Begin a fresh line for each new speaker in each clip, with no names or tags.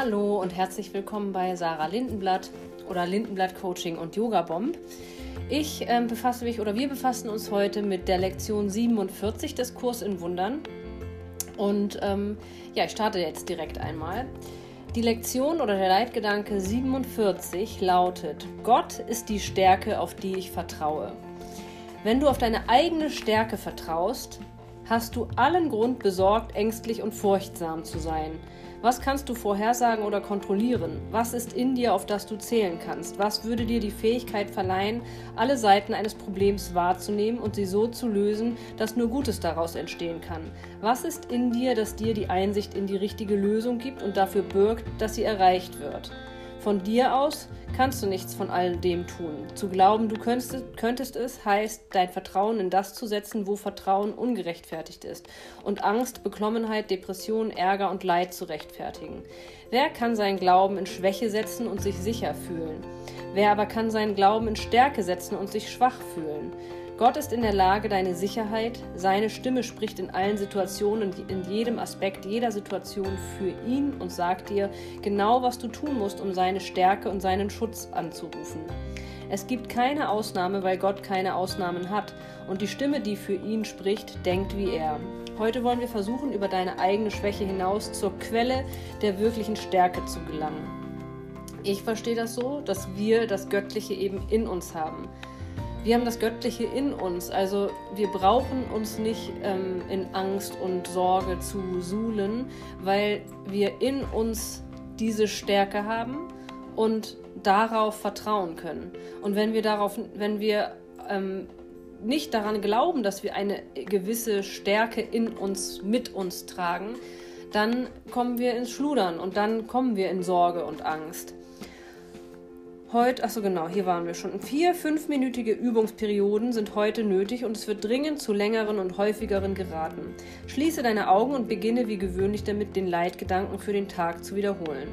Hallo und herzlich willkommen bei Sarah Lindenblatt oder Lindenblatt Coaching und Yoga Bomb. Ich ähm, befasse mich oder wir befassen uns heute mit der Lektion 47 des Kurs in Wundern. Und ähm, ja, ich starte jetzt direkt einmal. Die Lektion oder der Leitgedanke 47 lautet: Gott ist die Stärke, auf die ich vertraue. Wenn du auf deine eigene Stärke vertraust, hast du allen Grund, besorgt, ängstlich und furchtsam zu sein. Was kannst du vorhersagen oder kontrollieren? Was ist in dir, auf das du zählen kannst? Was würde dir die Fähigkeit verleihen, alle Seiten eines Problems wahrzunehmen und sie so zu lösen, dass nur Gutes daraus entstehen kann? Was ist in dir, das dir die Einsicht in die richtige Lösung gibt und dafür birgt, dass sie erreicht wird? Von dir aus kannst du nichts von all dem tun. Zu glauben, du könntest, könntest es, heißt, dein Vertrauen in das zu setzen, wo Vertrauen ungerechtfertigt ist. Und Angst, Beklommenheit, Depression, Ärger und Leid zu rechtfertigen. Wer kann seinen Glauben in Schwäche setzen und sich sicher fühlen? Wer aber kann seinen Glauben in Stärke setzen und sich schwach fühlen? Gott ist in der Lage, deine Sicherheit, seine Stimme spricht in allen Situationen, in jedem Aspekt jeder Situation für ihn und sagt dir genau, was du tun musst, um seine Stärke und seinen Schutz anzurufen. Es gibt keine Ausnahme, weil Gott keine Ausnahmen hat und die Stimme, die für ihn spricht, denkt wie er. Heute wollen wir versuchen, über deine eigene Schwäche hinaus zur Quelle der wirklichen Stärke zu gelangen. Ich verstehe das so, dass wir das Göttliche eben in uns haben. Wir haben das Göttliche in uns. Also wir brauchen uns nicht ähm, in Angst und Sorge zu suhlen, weil wir in uns diese Stärke haben und darauf vertrauen können. Und wenn wir darauf, wenn wir ähm, nicht daran glauben, dass wir eine gewisse Stärke in uns, mit uns tragen, dann kommen wir ins Schludern und dann kommen wir in Sorge und Angst. Heute, achso genau, hier waren wir schon. Vier fünfminütige Übungsperioden sind heute nötig und es wird dringend zu längeren und häufigeren geraten. Schließe deine Augen und beginne wie gewöhnlich damit, den Leitgedanken für den Tag zu wiederholen.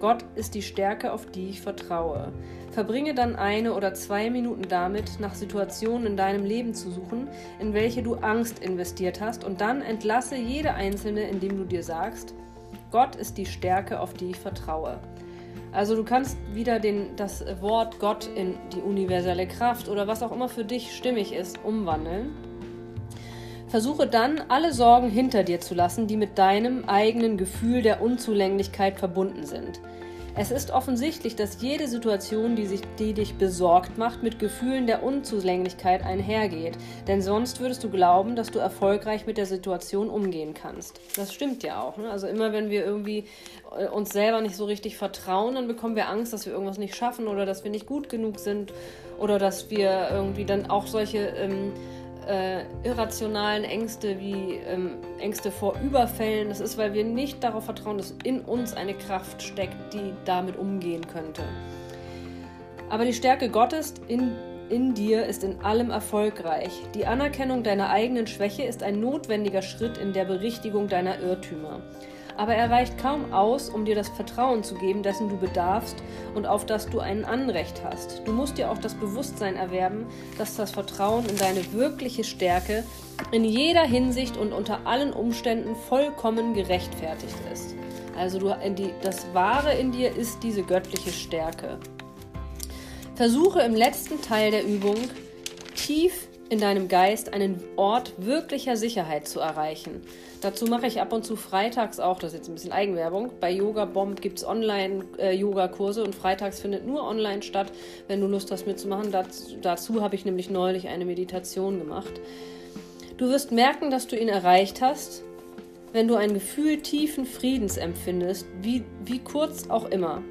Gott ist die Stärke, auf die ich vertraue. Verbringe dann eine oder zwei Minuten damit, nach Situationen in deinem Leben zu suchen, in welche du Angst investiert hast, und dann entlasse jede einzelne, indem du dir sagst, Gott ist die Stärke, auf die ich vertraue. Also du kannst wieder den, das Wort Gott in die universelle Kraft oder was auch immer für dich stimmig ist, umwandeln. Versuche dann, alle Sorgen hinter dir zu lassen, die mit deinem eigenen Gefühl der Unzulänglichkeit verbunden sind. Es ist offensichtlich, dass jede Situation, die, sich, die dich besorgt macht, mit Gefühlen der Unzulänglichkeit einhergeht. Denn sonst würdest du glauben, dass du erfolgreich mit der Situation umgehen kannst. Das stimmt ja auch. Ne? Also immer wenn wir irgendwie äh, uns selber nicht so richtig vertrauen, dann bekommen wir Angst, dass wir irgendwas nicht schaffen oder dass wir nicht gut genug sind oder dass wir irgendwie dann auch solche... Ähm, äh, irrationalen Ängste wie ähm, Ängste vor Überfällen. Das ist, weil wir nicht darauf vertrauen, dass in uns eine Kraft steckt, die damit umgehen könnte. Aber die Stärke Gottes in, in dir ist in allem erfolgreich. Die Anerkennung deiner eigenen Schwäche ist ein notwendiger Schritt in der Berichtigung deiner Irrtümer aber er reicht kaum aus, um dir das Vertrauen zu geben, dessen du bedarfst und auf das du ein Anrecht hast. Du musst dir auch das Bewusstsein erwerben, dass das Vertrauen in deine wirkliche Stärke in jeder Hinsicht und unter allen Umständen vollkommen gerechtfertigt ist. Also du, das Wahre in dir ist diese göttliche Stärke. Versuche im letzten Teil der Übung tief in deinem Geist einen Ort wirklicher Sicherheit zu erreichen. Dazu mache ich ab und zu freitags auch, das ist jetzt ein bisschen Eigenwerbung, bei Yoga Bomb gibt es Online-Yoga-Kurse und freitags findet nur online statt, wenn du Lust hast mitzumachen. Dazu, dazu habe ich nämlich neulich eine Meditation gemacht. Du wirst merken, dass du ihn erreicht hast, wenn du ein Gefühl tiefen Friedens empfindest, wie, wie kurz auch immer.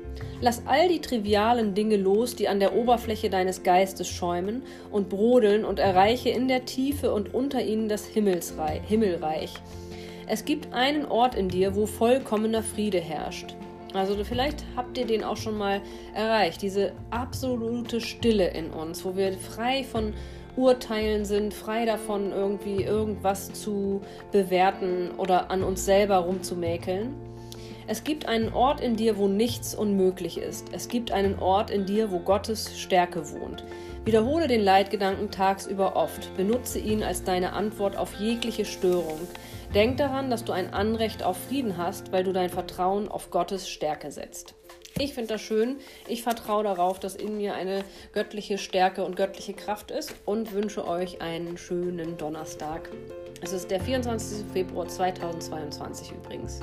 Lass all die trivialen Dinge los, die an der Oberfläche deines Geistes schäumen und brodeln und erreiche in der Tiefe und unter ihnen das Himmelreich. Es gibt einen Ort in dir, wo vollkommener Friede herrscht. Also vielleicht habt ihr den auch schon mal erreicht, diese absolute Stille in uns, wo wir frei von Urteilen sind, frei davon irgendwie irgendwas zu bewerten oder an uns selber rumzumäkeln. Es gibt einen Ort in dir, wo nichts unmöglich ist. Es gibt einen Ort in dir, wo Gottes Stärke wohnt. Wiederhole den Leitgedanken tagsüber oft. Benutze ihn als deine Antwort auf jegliche Störung. Denk daran, dass du ein Anrecht auf Frieden hast, weil du dein Vertrauen auf Gottes Stärke setzt. Ich finde das schön. Ich vertraue darauf, dass in mir eine göttliche Stärke und göttliche Kraft ist und wünsche euch einen schönen Donnerstag. Es ist der 24. Februar 2022 übrigens.